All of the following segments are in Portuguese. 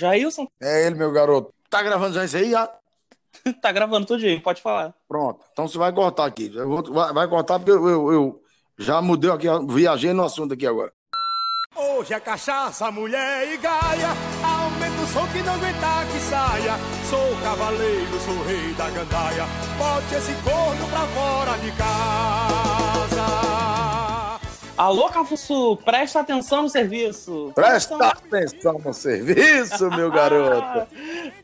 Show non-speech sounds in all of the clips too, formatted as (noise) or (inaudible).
Jailson? É ele, meu garoto. Tá gravando já isso aí? Já? (laughs) tá gravando tudinho, pode falar. Pronto. Então você vai cortar aqui. Vou, vai, vai, cortar porque eu, eu, eu, já mudei aqui, viajei no assunto aqui agora. Hoje é cachaça, mulher e gaia. Aumenta o som que não aguenta que saia. Sou cavaleiro, sou rei da gandaia. Bote esse corno pra fora de casa. Alô, Cafuçu, presta atenção no serviço. Presta atenção no serviço, meu garoto.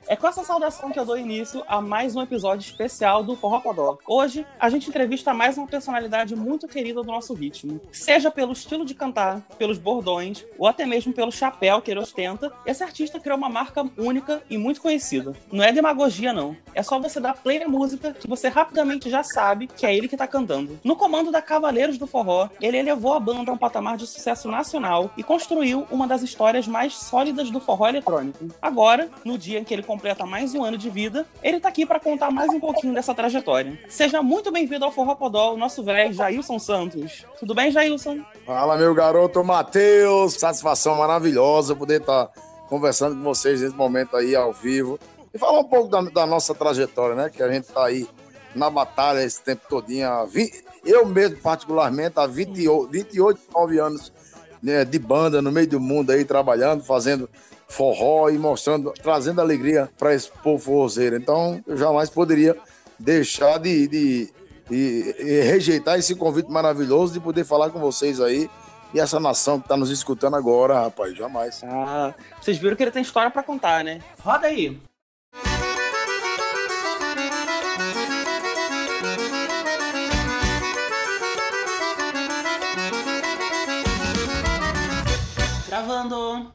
é com essa saudação que eu dou início a mais um episódio especial do Forró Podó. Hoje, a gente entrevista mais uma personalidade muito querida do nosso ritmo. Seja pelo estilo de cantar, pelos bordões, ou até mesmo pelo chapéu que ele ostenta, esse artista criou uma marca única e muito conhecida. Não é demagogia, não. É só você dar play na música que você rapidamente já sabe que é ele que tá cantando. No comando da Cavaleiros do Forró, ele elevou a banda a um patamar de sucesso nacional e construiu uma das histórias mais sólidas do forró eletrônico. Agora, no dia em que ele completa mais um ano de vida, ele tá aqui para contar mais um pouquinho dessa trajetória. Seja muito bem-vindo ao Forró Podol, nosso velho Jailson Santos. Tudo bem, Jailson? Fala, meu garoto Matheus. Satisfação maravilhosa poder estar tá conversando com vocês nesse momento aí ao vivo e falar um pouco da, da nossa trajetória, né? Que a gente tá aí na batalha esse tempo todinho, há 20, eu mesmo, particularmente, há 28, 28 9 anos né, de banda no meio do mundo aí, trabalhando, fazendo forró e mostrando, trazendo alegria para esse povo forrozeiro. Então, eu jamais poderia deixar de, de, de, de, rejeitar esse convite maravilhoso de poder falar com vocês aí e essa nação que está nos escutando agora, rapaz, jamais. Ah, vocês viram que ele tem história para contar, né? Roda aí. Gravando.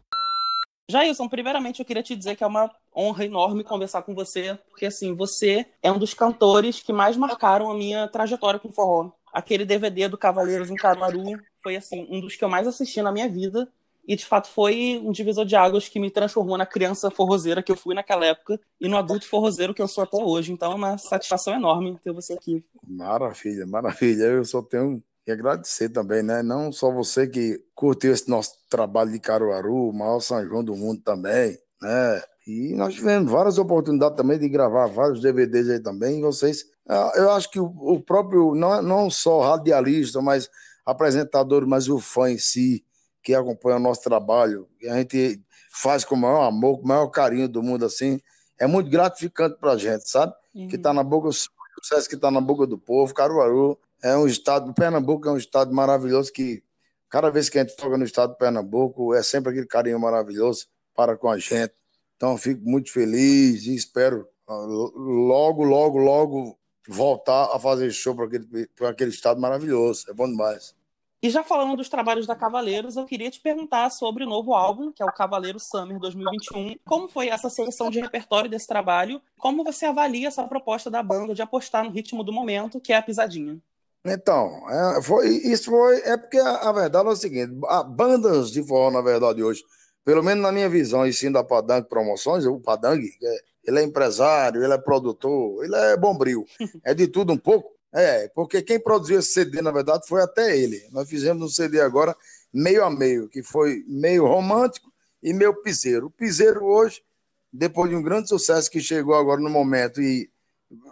Jailson, primeiramente eu queria te dizer que é uma honra enorme conversar com você, porque assim, você é um dos cantores que mais marcaram a minha trajetória com forró. Aquele DVD do Cavaleiros em Caruaru foi assim, um dos que eu mais assisti na minha vida. E de fato foi um divisor de águas que me transformou na criança forrozeira que eu fui naquela época e no adulto forrozeiro que eu sou até hoje. Então é uma satisfação enorme ter você aqui. Maravilha, maravilha. Eu só tenho e agradecer também, né? Não só você que curtiu esse nosso trabalho de Caruaru, o maior São João do mundo também, né? E nós tivemos várias oportunidades também de gravar vários DVDs aí também. E vocês, ah, eu acho que o próprio, não, não só radialista, mas apresentador, mas o fã em si, que acompanha o nosso trabalho, que a gente faz com o maior amor, com o maior carinho do mundo assim, é muito gratificante pra gente, sabe? Uhum. Que tá na boca, o sucesso que tá na boca do povo, Caruaru é um estado, Pernambuco é um estado maravilhoso que cada vez que a gente toca no estado de Pernambuco é sempre aquele carinho maravilhoso para com a gente. Então fico muito feliz e espero ah, logo, logo, logo voltar a fazer show para aquele, para aquele estado maravilhoso. É bom demais. E já falando dos trabalhos da Cavaleiros, eu queria te perguntar sobre o novo álbum, que é o Cavaleiro Summer 2021. Como foi essa seleção de repertório desse trabalho? Como você avalia essa proposta da banda de apostar no ritmo do momento, que é a pisadinha? Então, é, foi, isso foi. É porque a, a, verdade é o seguinte: a, bandas de forró, na verdade, hoje, pelo menos na minha visão, e sim da Padang Promoções, o Padang, é, ele é empresário, ele é produtor, ele é bombril, (laughs) é de tudo um pouco. É, porque quem produziu esse CD, na verdade, foi até ele. Nós fizemos um CD agora meio a meio, que foi meio romântico e meio piseiro. O piseiro hoje, depois de um grande sucesso que chegou agora no momento e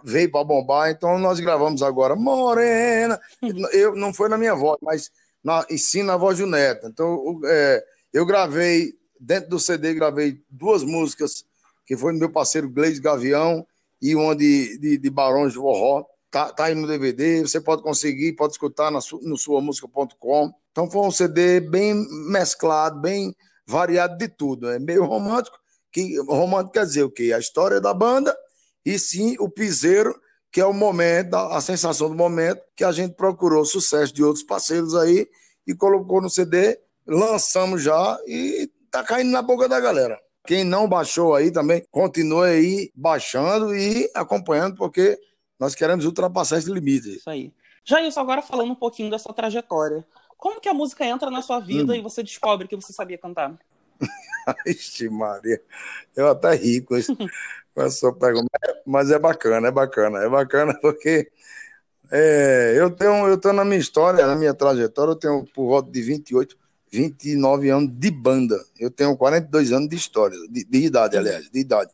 veio para bombar, então nós gravamos agora Morena. Eu não foi na minha voz, mas na, sim na voz do Neto. Então é, eu gravei dentro do CD gravei duas músicas que foi meu parceiro Gleis Gavião e uma de, de, de Barões de Forró. Tá, tá aí no DVD, você pode conseguir, pode escutar na no suamusica.com. Então foi um CD bem mesclado, bem variado de tudo. É meio romântico, que romântico quer dizer o quê? A história da banda e sim o piseiro, que é o momento, a sensação do momento, que a gente procurou sucesso de outros parceiros aí e colocou no CD, lançamos já e tá caindo na boca da galera. Quem não baixou aí também, continue aí baixando e acompanhando, porque nós queremos ultrapassar esse limite. Isso aí. Já isso, agora falando um pouquinho da sua trajetória. Como que a música entra na sua vida hum. e você descobre que você sabia cantar? (laughs) Ixi, Maria, eu até ri (laughs) com pergunta. Mas é bacana, é bacana, é bacana (laughs) porque é, eu tenho, eu tenho na minha história, na minha trajetória, eu tenho por volta de 28, 29 anos de banda. Eu tenho 42 anos de história, de, de idade, aliás, de idade.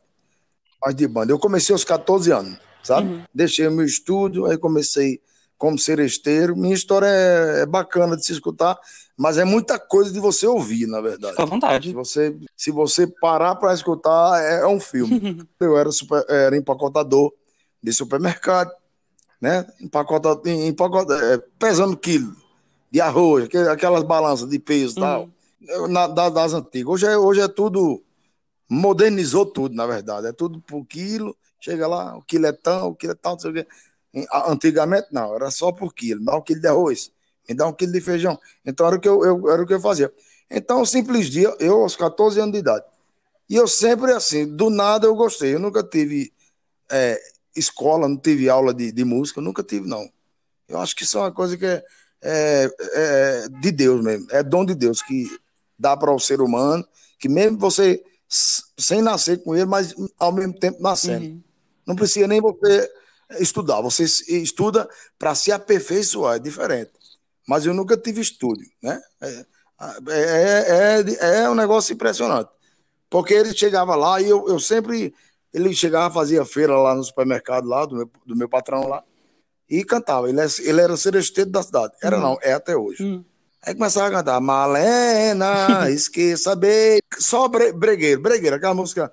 Mas de banda. Eu comecei aos 14 anos, sabe? Uhum. Deixei o meu estúdio, aí comecei como seresteiro. Minha história é, é, bacana de se escutar, mas é muita coisa de você ouvir, na verdade. Fica à vontade. Se você, se você parar para escutar, é, é, um filme. (laughs) eu era, super, era empacotador de supermercado, né? Empacotador, empacotador, é, pesando quilo de arroz, aquelas balanças de peso e uhum. tal, na, das antigas. Hoje é, hoje é tudo, modernizou tudo, na verdade. É tudo por quilo, chega lá, o quilo é tão, o quilo é tal, não sei o quê. Antigamente não, era só por quilo. Dá um quilo de arroz, me dá um quilo de feijão. Então era o que eu, eu, era o que eu fazia. Então, um simples dia, eu aos 14 anos de idade. E eu sempre assim, do nada eu gostei. Eu nunca tive é, escola, não tive aula de, de música, nunca tive, não. Eu acho que isso é uma coisa que é, é, é de Deus mesmo, é dom de Deus que dá para o ser humano, que mesmo você sem nascer com ele, mas ao mesmo tempo nascendo. Uhum. Não precisa nem você estudar. Você estuda para se aperfeiçoar, é diferente. Mas eu nunca tive estúdio, né? É, é, é, é um negócio impressionante. Porque ele chegava lá e eu, eu sempre. Ele chegava, fazia feira lá no supermercado, lá do meu, do meu patrão lá, e cantava. Ele, ele era seresteiro da cidade. Era hum. não, é até hoje. Hum. Aí começava a cantar, Malena, (laughs) esqueça bem. Só bregueiro, bregueiro, aquela música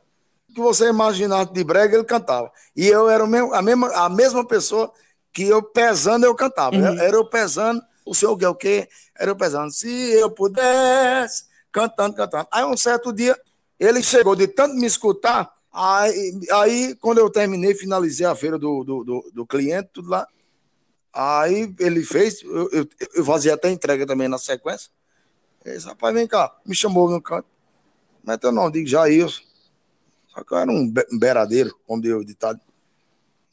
que você imaginasse de brega, ele cantava. E eu era mesmo, a, mesma, a mesma pessoa que eu pesando, eu cantava. Uhum. Era eu pesando, o senhor quer o quê? Era eu pesando. Se eu pudesse, cantando, cantando. Aí um certo dia, ele chegou de tanto me escutar, aí, aí quando eu terminei, finalizei a feira do, do, do, do cliente, tudo lá, aí ele fez, eu, eu, eu, fazia até entrega também na sequência. Ele disse, rapaz, vem cá, me chamou no canto. Mas eu não, digo, Jair. Só que eu era um beiradeiro, como deu o ditado.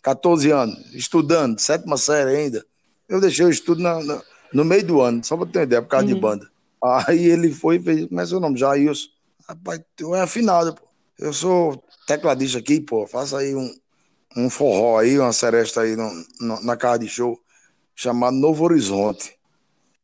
14 anos, estudando, sétima série ainda. Eu deixei o estudo na, na, no meio do ano, só para ter uma ideia, por causa uhum. de banda. Aí ele foi e fez, mas seu nome, Jailson. Rapaz, tu é afinado, pô. Eu sou tecladista aqui, pô. Faça aí um, um forró aí, uma seresta aí no, no, na casa de show, chamado Novo Horizonte,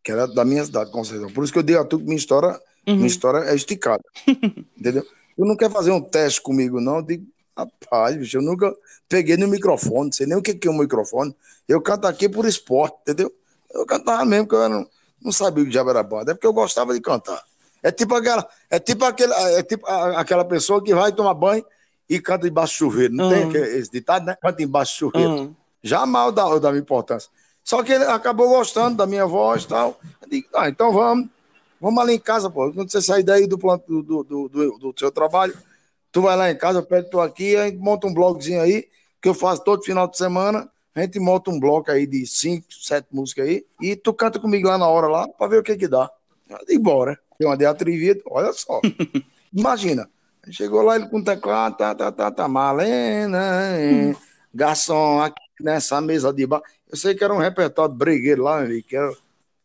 que era da minha cidade, com certeza. Por isso que eu digo a tu que minha história, uhum. minha história é esticada. (laughs) entendeu? Tu não quer fazer um teste comigo, não? Eu digo, rapaz, bicho, eu nunca peguei no microfone, não sei nem o que é um microfone. Eu canto aqui por esporte, entendeu? Eu cantava mesmo, porque eu não, não sabia o que já era banda, é porque eu gostava de cantar. É tipo aquela, é tipo aquele, é tipo aquela pessoa que vai tomar banho e canta debaixo do chuveiro. Não uhum. tem esse ditado, né? Canta embaixo do chuveiro. Uhum. Jamais dá, dá minha importância. Só que ele acabou gostando da minha voz e tal. Eu digo, ah, então vamos. Vamos ali em casa, pô. Quando você sair daí do, do, do, do, do seu trabalho, tu vai lá em casa, pego tu aqui, a gente monta um blogzinho aí, que eu faço todo final de semana. A gente monta um bloco aí de cinco, sete músicas aí, e tu canta comigo lá na hora lá, pra ver o que que dá. E bora. Eu andei atrevido, olha só. (laughs) Imagina. Chegou lá ele com teclado, tá, tá, tá, tá, Malena, (laughs) garçom, aqui nessa mesa de bar. Eu sei que era um repertório de bregueiro lá, que, era,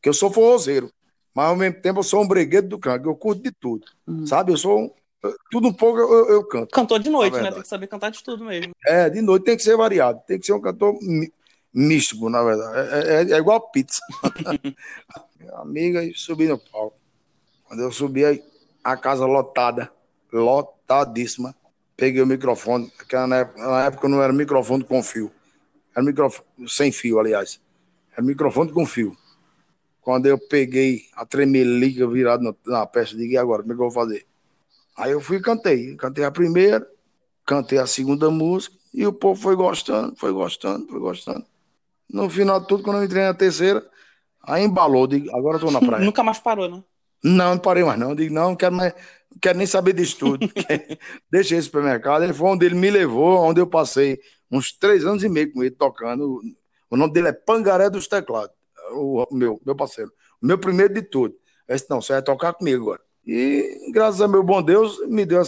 que eu sou forrozeiro mas ao mesmo tempo eu sou um breguedo do canto, eu curto de tudo, uhum. sabe? Eu sou um, tudo um pouco eu, eu canto. Cantor de noite, né? Tem que saber cantar de tudo mesmo. É, de noite tem que ser variado, tem que ser um cantor místico, na verdade. É, é, é igual pizza. (laughs) Minha amiga, e subi no palco. Quando eu subi, a casa lotada, lotadíssima. Peguei o microfone, que na época, na época não era microfone com fio. Era microfone sem fio, aliás. Era microfone com fio. Quando eu peguei a tremelica virada na peça, digo, e agora, como é que eu vou fazer? Aí eu fui e cantei. Cantei a primeira, cantei a segunda música, e o povo foi gostando, foi gostando, foi gostando. No final de tudo, quando eu entrei na terceira, aí embalou, digo, agora eu tô na (laughs) praia. Nunca mais parou, né? Não, não parei mais não. Digo, não, não quero, mais, não quero nem saber disso tudo. (laughs) Deixei esse supermercado. Ele foi onde ele me levou, onde eu passei uns três anos e meio com ele tocando. O nome dele é Pangaré dos Teclados o meu, meu parceiro, o meu primeiro de tudo. Eu disse, não, você vai tocar comigo agora. E graças a meu bom Deus, me deu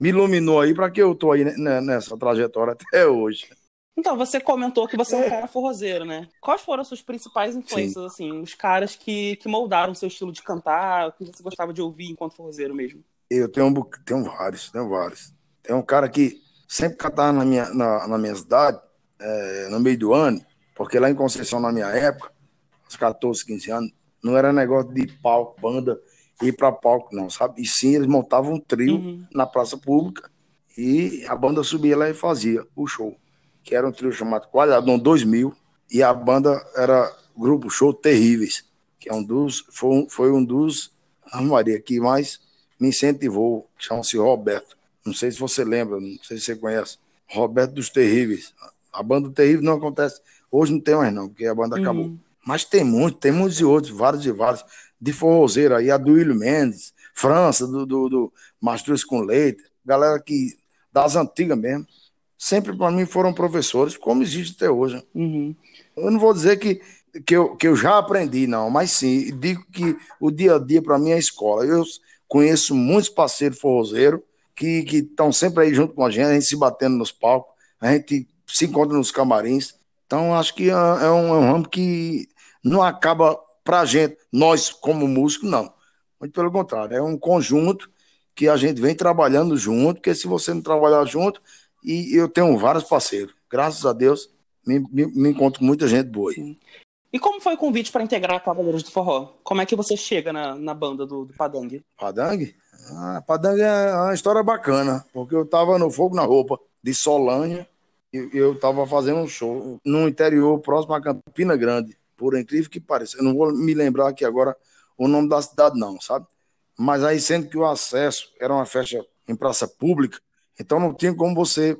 me iluminou aí para que eu tô aí nessa trajetória (laughs) até hoje. Então, você comentou que você é um cara forrozeiro, né? Quais foram as suas principais influências, Sim. assim, os caras que, que moldaram o seu estilo de cantar, o que você gostava de ouvir enquanto forrozeiro mesmo? Eu tenho, tenho vários, tenho vários. Tem um cara que sempre cantava na minha, na, na minha cidade, é, no meio do ano, porque lá em Conceição, na minha época, uns 14, 15 anos, não era negócio de palco, banda ir para palco, não, sabe? E sim, eles montavam um trio uhum. na praça pública e a banda subia lá e fazia o show, que era um trio chamado Quadradão 2000 e a banda era o grupo Show Terríveis, que é um dos, foi, um, foi um dos, a Maria, que mais me incentivou, chama-se Roberto. Não sei se você lembra, não sei se você conhece. Roberto dos Terríveis. A banda Terrível não acontece. Hoje não tem mais, não, porque a banda uhum. acabou. Mas tem muitos, tem muitos e outros, vários e vários. De forrozeiro aí, a do William Mendes, França, do, do, do Mastruz com Leite, galera que das antigas mesmo. Sempre para mim foram professores, como existe até hoje. Uhum. Eu não vou dizer que, que, eu, que eu já aprendi, não, mas sim, digo que o dia a dia para mim é escola. Eu conheço muitos parceiros forrozeiros que estão sempre aí junto com a gente, a gente se batendo nos palcos, a gente se encontra nos camarins. Então, acho que é, é um, é um ramo que não acaba para a gente, nós como músicos, não. Muito pelo contrário, é um conjunto que a gente vem trabalhando junto, porque se você não trabalhar junto, e eu tenho vários parceiros, graças a Deus, me, me, me encontro com muita gente boa. Aí. E como foi o convite para integrar Cavaleiros do Forró? Como é que você chega na, na banda do, do Padang? Padang? Ah, Padang é uma história bacana, porque eu tava no Fogo na Roupa, de Solânia, e eu tava fazendo um show no interior, próximo a Campina Grande, por incrível que pareça. Eu não vou me lembrar aqui agora o nome da cidade não, sabe? Mas aí, sendo que o acesso era uma festa em praça pública, então não tinha como você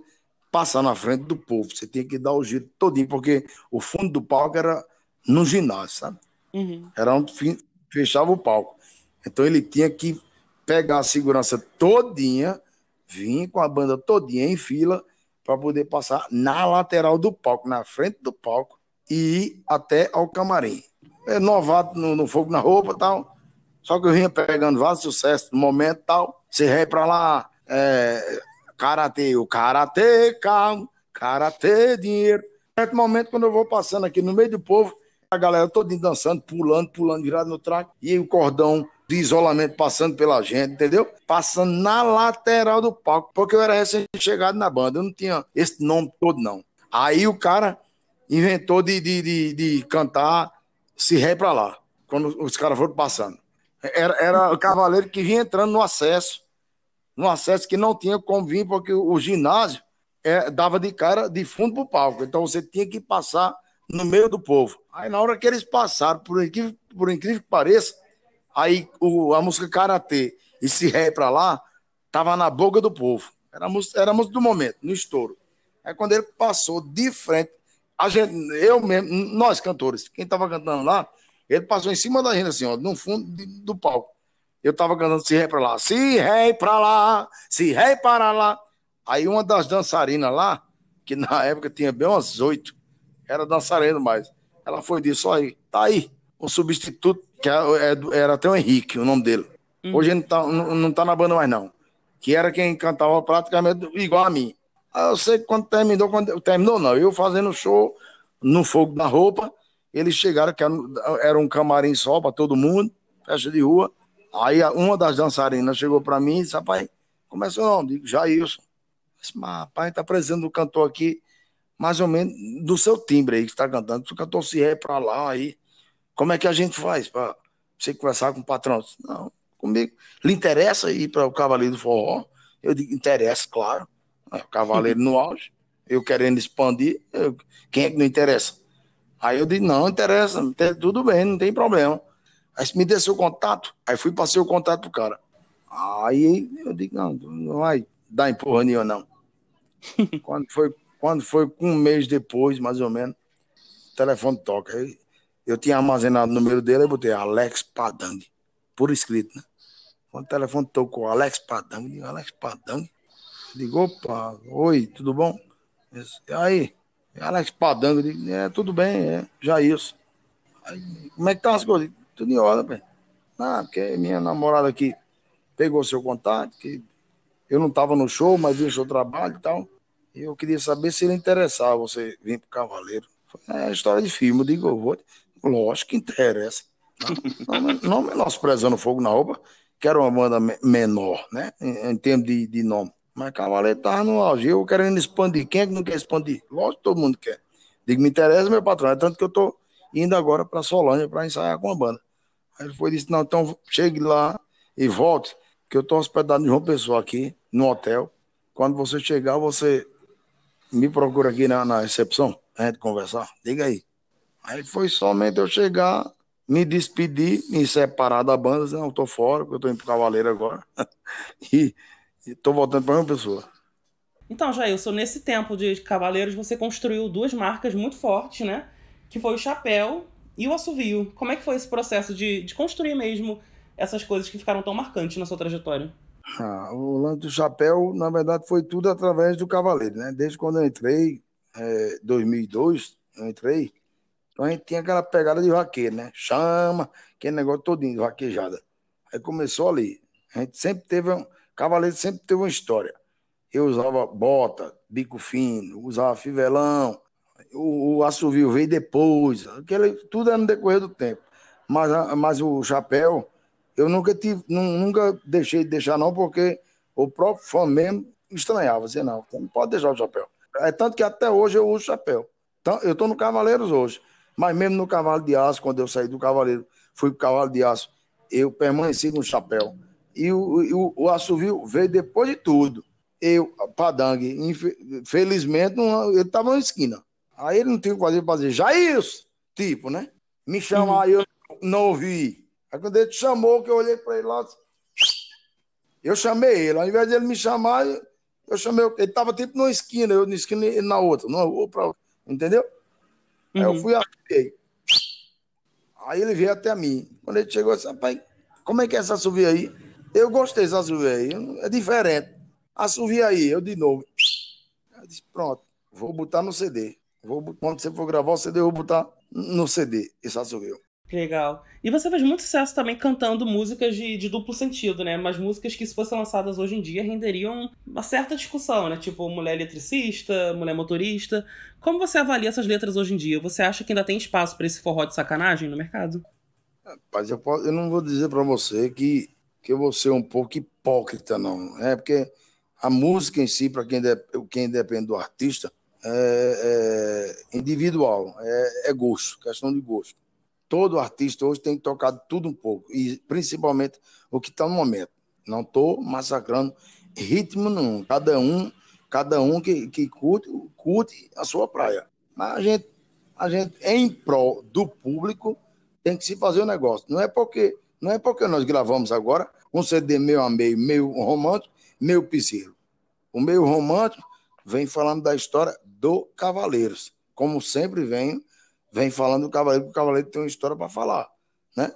passar na frente do povo, você tinha que dar o giro todinho, porque o fundo do palco era no ginásio, sabe? Uhum. Era onde fechava o palco. Então ele tinha que pegar a segurança todinha, vir com a banda todinha em fila para poder passar na lateral do palco, na frente do palco e ir até ao camarim. É novato no, no fogo na roupa tal. Só que eu vinha pegando vários sucessos no momento tal. Você rei para lá, é, karatê, o karatê, calmo, karatê, dinheiro. Certo momento, quando eu vou passando aqui no meio do povo, a galera toda dançando, pulando, pulando, virado no track, e o cordão de isolamento passando pela gente, entendeu? Passando na lateral do palco, porque eu era recém-chegado na banda, eu não tinha esse nome todo, não. Aí o cara inventou de, de, de, de cantar Se Ré pra lá, quando os caras foram passando. Era, era o cavaleiro que vinha entrando no acesso, no acesso que não tinha como vir, porque o ginásio é, dava de cara de fundo pro palco, então você tinha que passar no meio do povo. Aí na hora que eles passaram, por incrível, por incrível que pareça, aí o, a música Karatê e Se Ré pra lá, tava na boca do povo. Era era a música do momento, no estouro. Aí quando ele passou de frente, a gente, eu mesmo, nós cantores, quem tava cantando lá, ele passou em cima da gente assim, ó, no fundo de, do palco. Eu tava cantando Se Ré pra lá, Se Ré pra lá, Se Ré para lá. Aí uma das dançarinas lá, que na (laughs) época tinha bem umas oito, era dançarino mais. Ela foi disso aí, tá aí, um substituto, que é, é era até o Henrique, o nome dele. Uhum. Hoje ele não tá, não, não tá na banda mais, não. Que era quem cantava praticamente igual a mim. Eu sei que quando terminou, quando terminou, não. Eu fazendo show no fogo da roupa, eles chegaram, que era um camarim só para todo mundo, festa de rua. Aí uma das dançarinas chegou para mim e disse: Rapaz, começou não, digo, Jailson. Disse, mas rapaz, tá precisando do cantor aqui mais ou menos do seu timbre aí que está cantando. Tu cantou se é para lá aí. Como é que a gente faz para você conversar com o patrão? Não, comigo. Lhe interessa ir para o Cavaleiro do Forró? Eu digo, interessa, claro. É, o Cavaleiro no auge. Eu querendo expandir, eu, quem é que não interessa? Aí eu disse, não, interessa, tudo bem, não tem problema. Aí me deu seu contato, aí fui passei o contato pro cara. Aí eu digo, não, não vai dar empurra nenhuma, não. (laughs) Quando foi quando foi um mês depois, mais ou menos, o telefone toca. Eu tinha armazenado o número dele, e botei Alex Padang, por escrito, né? Quando o telefone tocou, Alex Padang, eu digo, Alex Padang? Ligou, opa, oi, tudo bom? E aí, Alex Padang, eu digo, é, tudo bem, é, já isso. Aí, como é que tá as coisas? Tudo em ordem, velho. Ah, porque minha namorada aqui pegou seu contato, que eu não tava no show, mas vi o seu trabalho e tal. Eu queria saber se ele interessava você vir pro Cavaleiro. É história de filme, eu digo, eu vou. Lógico que interessa. Não, não, não menosprezando Fogo na Roupa, que era uma banda menor, né? Em, em termos de, de nome. Mas Cavaleiro tava no auge. Eu querendo expandir. Quem é que não quer expandir? Lógico todo mundo quer. Digo, me interessa, meu patrão. É tanto que eu tô indo agora para Solânia para ensaiar com a banda. Aí ele foi disse: Não, então chegue lá e volte, que eu estou hospedado em João Pessoa aqui, no hotel. Quando você chegar, você me procura aqui na, na recepção, a gente conversar. Diga aí. Aí foi somente eu chegar, me despedir, me separar da banda, não, eu tô fora, porque eu tô indo pro Cavaleiro agora. (laughs) e, e tô voltando para uma pessoa. Então, Jailson, nesse tempo de Cavaleiros, você construiu duas marcas muito fortes, né? Que foi o chapéu e o assovio. Como é que foi esse processo de, de construir mesmo essas coisas que ficaram tão marcantes na sua trajetória? Ah, o lance do chapéu, na verdade, foi tudo através do Cavaleiro, né? Desde quando eu entrei, é, 2002, eu entrei, então a gente tinha aquela pegada de vaqueiro, né? Chama, aquele negócio todinho, vaquejada. Aí começou ali. A gente sempre teve, um, Cavaleiro sempre teve uma história. Eu usava bota, bico fino, usava fivelão, o, o assovio veio depois, aquele, tudo era no decorrer do tempo. Mas, mas o chapéu, eu nunca tive, nunca deixei de deixar, não, porque o próprio fã mesmo estranhava, dizia, não, não pode deixar o chapéu. É tanto que até hoje eu uso chapéu. Então, eu estou no Cavaleiros hoje, mas mesmo no Cavalo de Aço, quando eu saí do Cavaleiro, fui para o Cavalo de Aço, eu permaneci no chapéu. E o, o, o assovio veio depois de tudo. Eu, Padang, infelizmente, não, ele estava na esquina. Aí ele não tinha o que fazer já isso, tipo, né? Me chamar, uhum. eu não ouvi. Aí quando ele te chamou, que eu olhei para ele lá, eu chamei ele. Ao invés de ele me chamar, eu chamei. Ele estava tipo numa esquina, eu na esquina e na outra. Numa rua pra. Entendeu? Uhum. Aí eu uhum. fui aqui. Aí ele veio até mim. Quando ele chegou, eu disse, rapaz, como é que é essa subir aí? Eu gostei dessa subir aí. É diferente. Assovia aí, eu de novo. Eu disse, pronto, vou botar no CD. Vou, quando você for gravar o CD, eu vou botar no CD esse assovio. Legal. E você faz muito sucesso também cantando músicas de, de, duplo sentido, né? Mas músicas que, se fossem lançadas hoje em dia, renderiam uma certa discussão, né? Tipo, mulher eletricista, mulher motorista. Como você avalia essas letras hoje em dia? Você acha que ainda tem espaço para esse forró de sacanagem no mercado? Rapaz, eu, posso, eu não vou dizer para você que, que eu vou ser um pouco hipócrita, não. É porque a música em si, para quem, de, quem depende do artista, é, é individual, é, é gosto, questão de gosto. Todo artista hoje tem tocado tudo um pouco, e principalmente o que está no momento. Não estou massacrando ritmo nenhum. Cada um, cada um que, que curte, curte a sua praia. Mas a gente, a gente, em prol do público, tem que se fazer o negócio. Não é porque, não é porque nós gravamos agora um CD meio a meio, meio romântico, meio piseiro. O meio romântico vem falando da história do Cavaleiros, como sempre vem, vem falando do Cavaleiro, porque o Cavaleiro tem uma história para falar, né?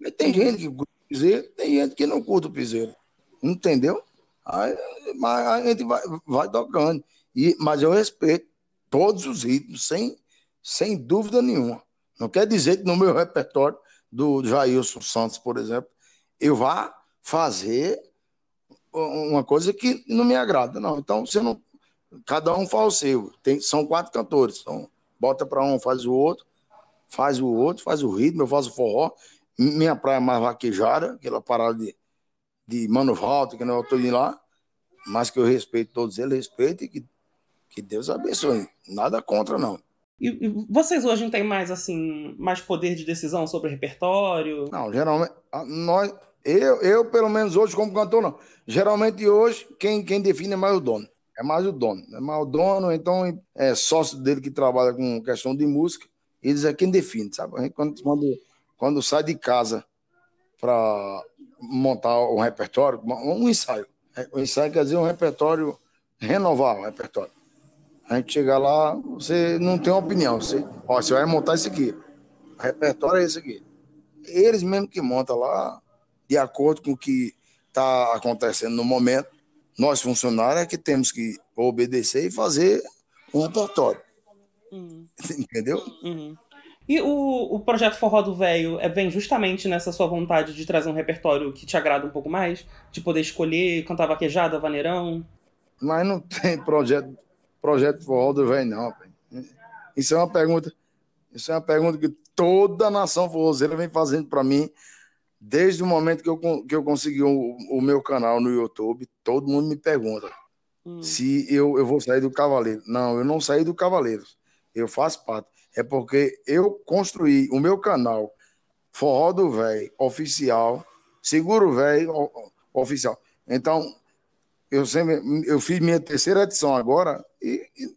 E tem gente que curte o piseiro, tem gente que não curte o piseiro, entendeu? Aí, mas a gente vai, vai tocando, e, mas eu respeito todos os ritmos, sem, sem dúvida nenhuma. Não quer dizer que no meu repertório do Jailson Santos, por exemplo, eu vá fazer uma coisa que não me agrada, não. Então, você não. Cada um faz o seu. Tem, são quatro cantores. Então, bota para um, faz o outro, faz o outro, faz o ritmo, eu faço o forró. Minha praia é mais vaquejada, aquela parada de, de Mano Walter, que não eu tô indo lá, mas que eu respeito todos eles, respeito e que, que Deus abençoe. Nada contra, não. E, e, vocês hoje não têm mais assim mais poder de decisão sobre o repertório? Não, geralmente nós eu, eu, pelo menos hoje, como cantor, não. Geralmente hoje, quem, quem define é mais o dono. É mais o dono. É mais o dono, então é sócio dele que trabalha com questão de música. Eles é quem define, sabe? Quando, quando, sai de casa para montar um repertório, um ensaio. O ensaio quer dizer um repertório, renovar o repertório. A gente chega lá, você não tem uma opinião. Você, ó, você vai montar isso aqui. O repertório é esse aqui. Eles mesmo que montam lá, de acordo com o que está acontecendo no momento, nós funcionários é que temos que obedecer e fazer um repertório. Uhum. (laughs) Entendeu? Uhum. E o, o projeto Forró do Velho é, vem justamente nessa sua vontade de trazer um repertório que te agrada um pouco mais? De poder escolher, cantar vaquejada, vaneirão? Mas não (laughs) tem projeto, projeto Forró do Velho, não. Isso é uma pergunta. Isso é uma pergunta que toda a nação forrozeira vem fazendo para mim Desde o momento que eu, que eu consegui o, o meu canal no YouTube, todo mundo me pergunta hum. se eu, eu vou sair do Cavaleiro. Não, eu não saí do Cavaleiros. Eu faço parte. É porque eu construí o meu canal Forró do Véi oficial Seguro Velho Oficial. Então, eu sempre eu fiz minha terceira edição agora e, e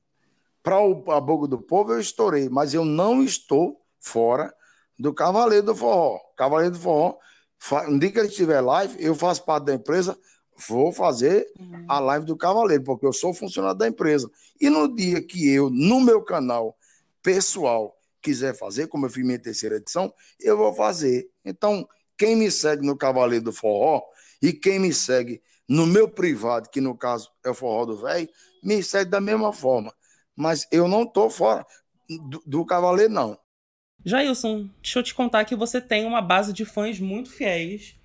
para a boca do povo eu estourei, mas eu não estou fora do Cavaleiro do Forró. Cavaleiro do Forró, no dia que ele estiver live, eu faço parte da empresa, vou fazer uhum. a live do Cavaleiro, porque eu sou funcionário da empresa. E no dia que eu, no meu canal pessoal, quiser fazer, como eu fiz minha terceira edição, eu vou fazer. Então, quem me segue no Cavaleiro do Forró e quem me segue no meu privado, que no caso é o Forró do Velho, me segue da mesma forma. Mas eu não estou fora do, do Cavaleiro, não. Jailson, deixa eu te contar que você tem uma base de fãs muito fiéis,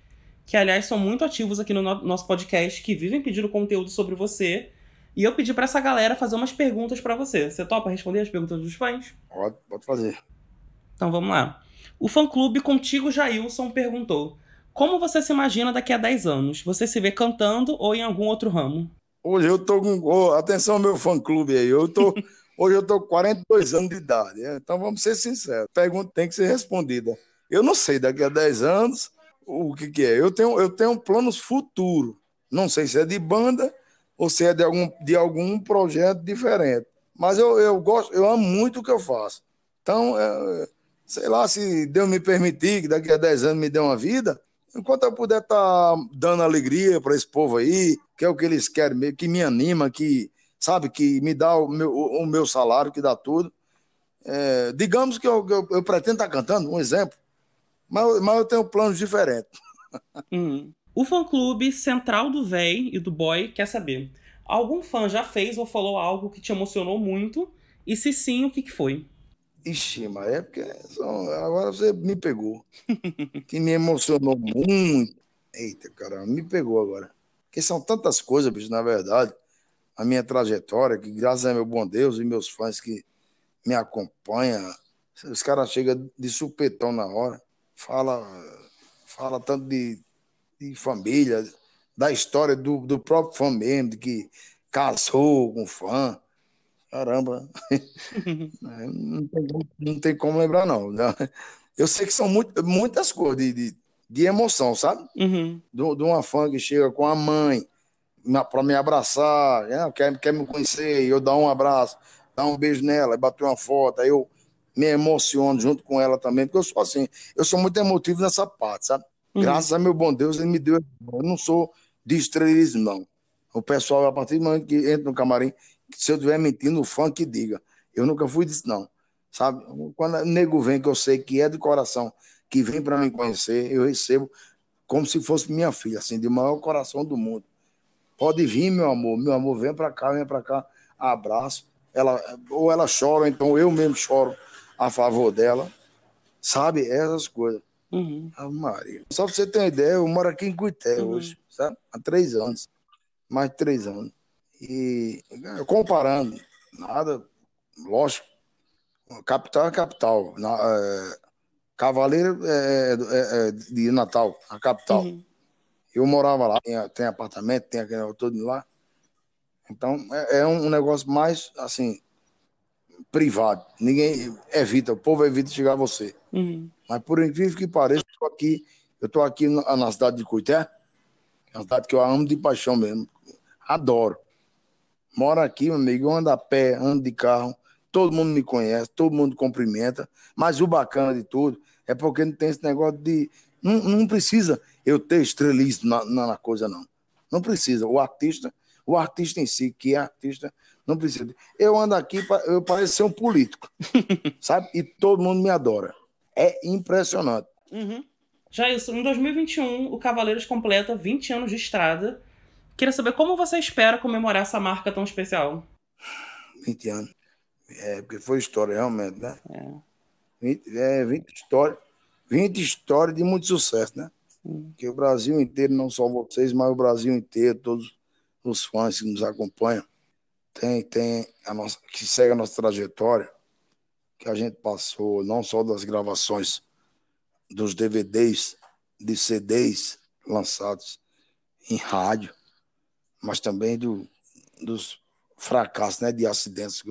que aliás são muito ativos aqui no nosso podcast, que vivem pedindo conteúdo sobre você. E eu pedi para essa galera fazer umas perguntas para você. Você topa responder as perguntas dos fãs? Pode, pode fazer. Então vamos lá. O fã-clube Contigo Jailson perguntou: Como você se imagina daqui a 10 anos? Você se vê cantando ou em algum outro ramo? Hoje eu tô com. Oh, atenção, meu fã-clube aí. Eu tô. (laughs) Hoje eu estou com 42 anos de idade, né? então vamos ser sinceros. A pergunta tem que ser respondida. Eu não sei daqui a 10 anos o que, que é. Eu tenho, eu tenho planos futuros. Não sei se é de banda ou se é de algum, de algum projeto diferente. Mas eu, eu gosto, eu amo muito o que eu faço. Então, é, sei lá, se Deus me permitir que daqui a 10 anos me dê uma vida, enquanto eu puder estar tá dando alegria para esse povo aí, que é o que eles querem, que me anima, que sabe, que me dá o meu, o meu salário, que dá tudo. É, digamos que eu, eu, eu, pretendo estar cantando, um exemplo, mas, mas eu tenho planos diferentes. Uhum. (laughs) O fã-clube central do Véi e do Boy quer saber: algum fã já fez ou falou algo que te emocionou muito? E se sim, o que, que foi? Ixi, mas é porque agora você me pegou. (laughs) que me emocionou muito. Eita, caramba, me pegou agora. Porque são tantas coisas, bicho, na verdade a minha trajetória, que graças a meu bom Deus e meus fãs que me acompanham, os caras chegam de supetão na hora, fala, fala tanto de, de família, da história do, do próprio fã mesmo, de que casou com fã. Caramba, (laughs) não, tem, não tem como lembrar, não. Eu sei que são muito, muitas coisas de, de, de emoção, sabe? Uhum. De, de uma fã que chega com a mãe, para me abraçar, né? quer, quer me conhecer, eu dar um abraço, dar um beijo nela, bater uma foto, aí eu me emociono junto com ela também, porque eu sou assim, eu sou muito emotivo nessa parte, sabe? Uhum. Graças a meu bom Deus, ele me deu. Eu não sou de estrelismo, não. O pessoal, a partir do momento que entra no camarim, se eu estiver mentindo, o fã que diga. Eu nunca fui disso, não. Sabe? Quando o nego vem, que eu sei que é de coração, que vem para me conhecer, eu recebo como se fosse minha filha, assim, de maior coração do mundo. Pode vir, meu amor, meu amor, vem para cá, vem para cá, abraço. Ela, ou ela chora, então eu mesmo choro a favor dela. Sabe? Essas coisas. Uhum. Ah, Maria. Só para você ter uma ideia, eu moro aqui em Cuité uhum. hoje, sabe? Há três anos. Mais de três anos. E comparando, nada, lógico, capital é capital. Na, é, Cavaleiro é, é, é, de Natal, a capital. Uhum. Eu morava lá, tem, tem apartamento, tem aquele todo lá. Então é, é, um negócio mais assim privado. Ninguém evita, o povo evita chegar a você. Uhum. Mas por incrível que pareça, eu tô aqui, eu tô aqui na, na cidade de Cuité, é uma cidade que eu amo de paixão mesmo. Adoro. Moro aqui, meu amigo, eu ando a pé, ando de carro, todo mundo me conhece, todo mundo cumprimenta, mas o bacana de tudo é porque não tem esse negócio de não, não precisa eu ter estrelismo na, na, coisa, não. Não precisa. O artista, o artista em si, que é artista, não precisa. Eu ando aqui, eu pareço ser um político, (laughs) sabe? E todo mundo me adora. É impressionante. Uhum. Já isso, em 2021, o Cavaleiros completa 20 anos de estrada. Queria saber como você espera comemorar essa marca tão especial. 20 anos. É, porque foi história, realmente, né? É. 20, é, 20 histórias. 20 histórias de muito sucesso, né? Que o Brasil inteiro, não só vocês, mas o Brasil inteiro, todos os fãs que nos acompanham, tem, tem a nossa, que segue a nossa trajetória, que a gente passou, não só das gravações dos DVDs, de CDs lançados em rádio, mas também do, dos fracassos, né, de acidentes,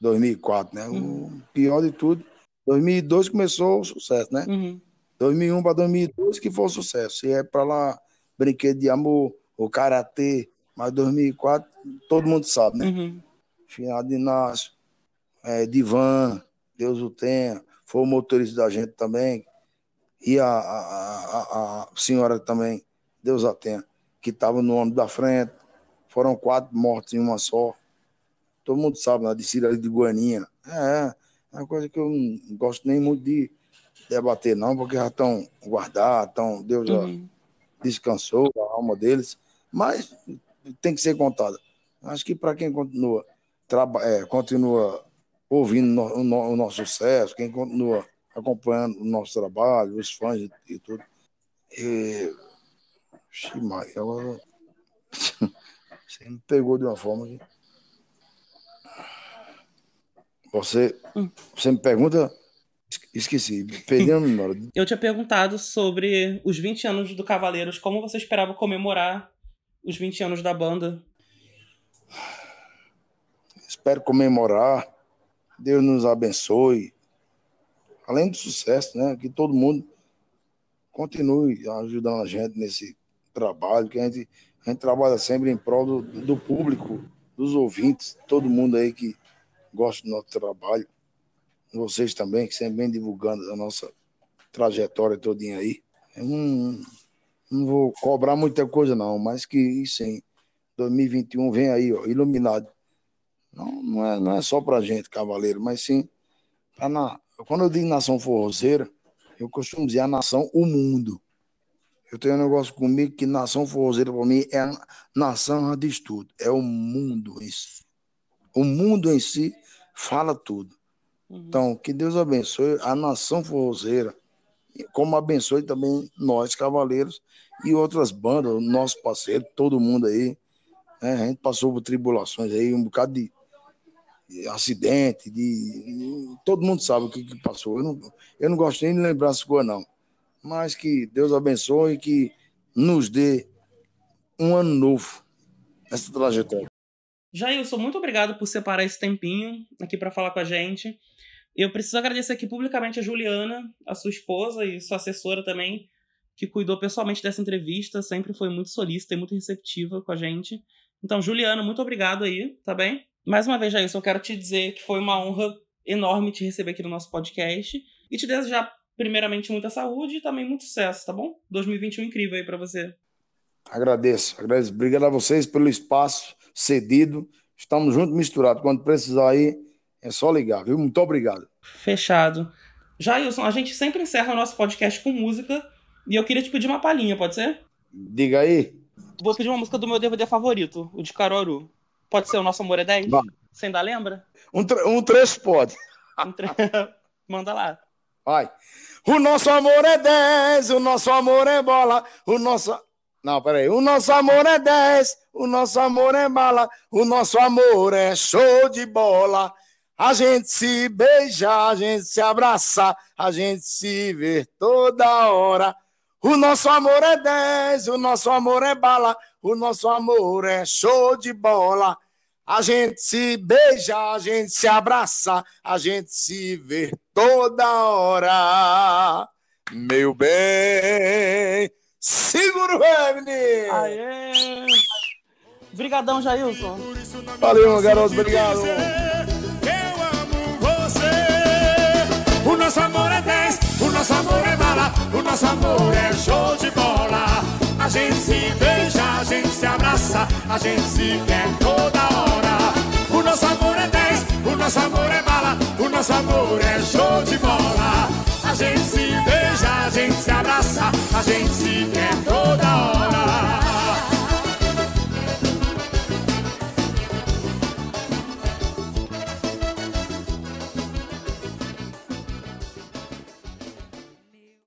2004, né? Uhum. O pior de tudo 2002 começou o sucesso, né? Uhum. 2001 para 2002 que foi um sucesso. E é para lá, Brinquedo de Amor, o Karatê, mas 2004 todo mundo sabe, né? Uhum. Final de Inácio, é, Divan, Deus o tenha, foi o motorista da gente também, e a, a, a, a senhora também, Deus a tenha, que estava no ônibus da frente, foram quatro mortos em uma só. Todo mundo sabe, na descida ali de Guaninha. É, é uma coisa que eu não gosto nem muito de debater, não, porque já estão guardados, tão, Deus já uhum. descansou a alma deles, mas tem que ser contada. Acho que para quem continua, traba, é, continua ouvindo no, o, o, nosso sucesso, quem continua acompanhando o nosso trabalho, os fãs e, e tudo. E... Ximai, agora. Você me (laughs) pegou de uma forma que. Você, hum. você me pergunta. Esqueci, perdi a (laughs) memória. Eu tinha perguntado sobre os 20 anos do Cavaleiros, como você esperava comemorar os 20 anos da banda? Espero comemorar. Deus nos abençoe. Além do sucesso, né? Que todo mundo continue ajudando a gente nesse trabalho, que a gente, a gente trabalha sempre em prol do, do público, dos ouvintes, todo mundo aí que gosta do nosso trabalho. Vocês também, que sempre vem divulgando a nossa trajetória todinha aí. Eu não, não vou cobrar muita coisa, não, mas que sim, 2021 vem aí, ó, iluminado. Não, não, é, não é só pra gente, cavaleiro, mas sim pra na, quando eu digo nação forrozeira, eu costumo dizer a nação, o mundo. Eu tenho um negócio comigo que nação forrozeira para mim é a nação de tudo, é o mundo em si. O mundo em si fala tudo. Uhum. Então, que Deus abençoe a nação forrozeira, como abençoe também nós, cavaleiros, e outras bandas, nosso parceiro, todo mundo aí. Né? A gente passou por tribulações aí, um bocado de, de acidente, de. Todo mundo sabe o que, que passou. Eu não, eu não gosto nem de lembrar as coisas, não. Mas que Deus abençoe e que nos dê um ano novo nessa trajetória. Jailson, muito obrigado por separar esse tempinho aqui para falar com a gente. Eu preciso agradecer aqui publicamente a Juliana, a sua esposa e sua assessora também, que cuidou pessoalmente dessa entrevista, sempre foi muito solícita e muito receptiva com a gente. Então, Juliana, muito obrigado aí, tá bem? Mais uma vez, Jailson, eu quero te dizer que foi uma honra enorme te receber aqui no nosso podcast e te desejar, primeiramente, muita saúde e também muito sucesso, tá bom? 2021 incrível aí para você. Agradeço, agradeço. Obrigado a vocês pelo espaço cedido. Estamos juntos, misturados. Quando precisar aí, é só ligar, viu? Muito obrigado. Fechado. Jailson, a gente sempre encerra o nosso podcast com música e eu queria te pedir uma palhinha, pode ser? Diga aí. Vou pedir uma música do meu DVD favorito, o de Caruaru. Pode ser O Nosso Amor é 10? Vai. Você ainda lembra? Um, tre um trecho pode. Um tre... (laughs) Manda lá. Vai. O nosso amor é 10, o nosso amor é bola, o nosso. Não, peraí. O nosso amor é 10, o nosso amor é bala, o nosso amor é show de bola. A gente se beija, a gente se abraça, a gente se vê toda hora. O nosso amor é 10, o nosso amor é bala, o nosso amor é show de bola. A gente se beija, a gente se abraça, a gente se vê toda hora. Meu bem, segura o Revni! Aê! Obrigadão, Jailson. Valeu, garoto, obrigado. nosso amor é 10, o nosso amor é bala, o nosso amor é show de bola. A gente se beija, a gente se abraça, a gente se quer toda hora. O nosso amor é 10, o nosso amor é bala, o nosso amor é show de bola. A gente se beija, a gente se abraça, a gente se quer toda hora.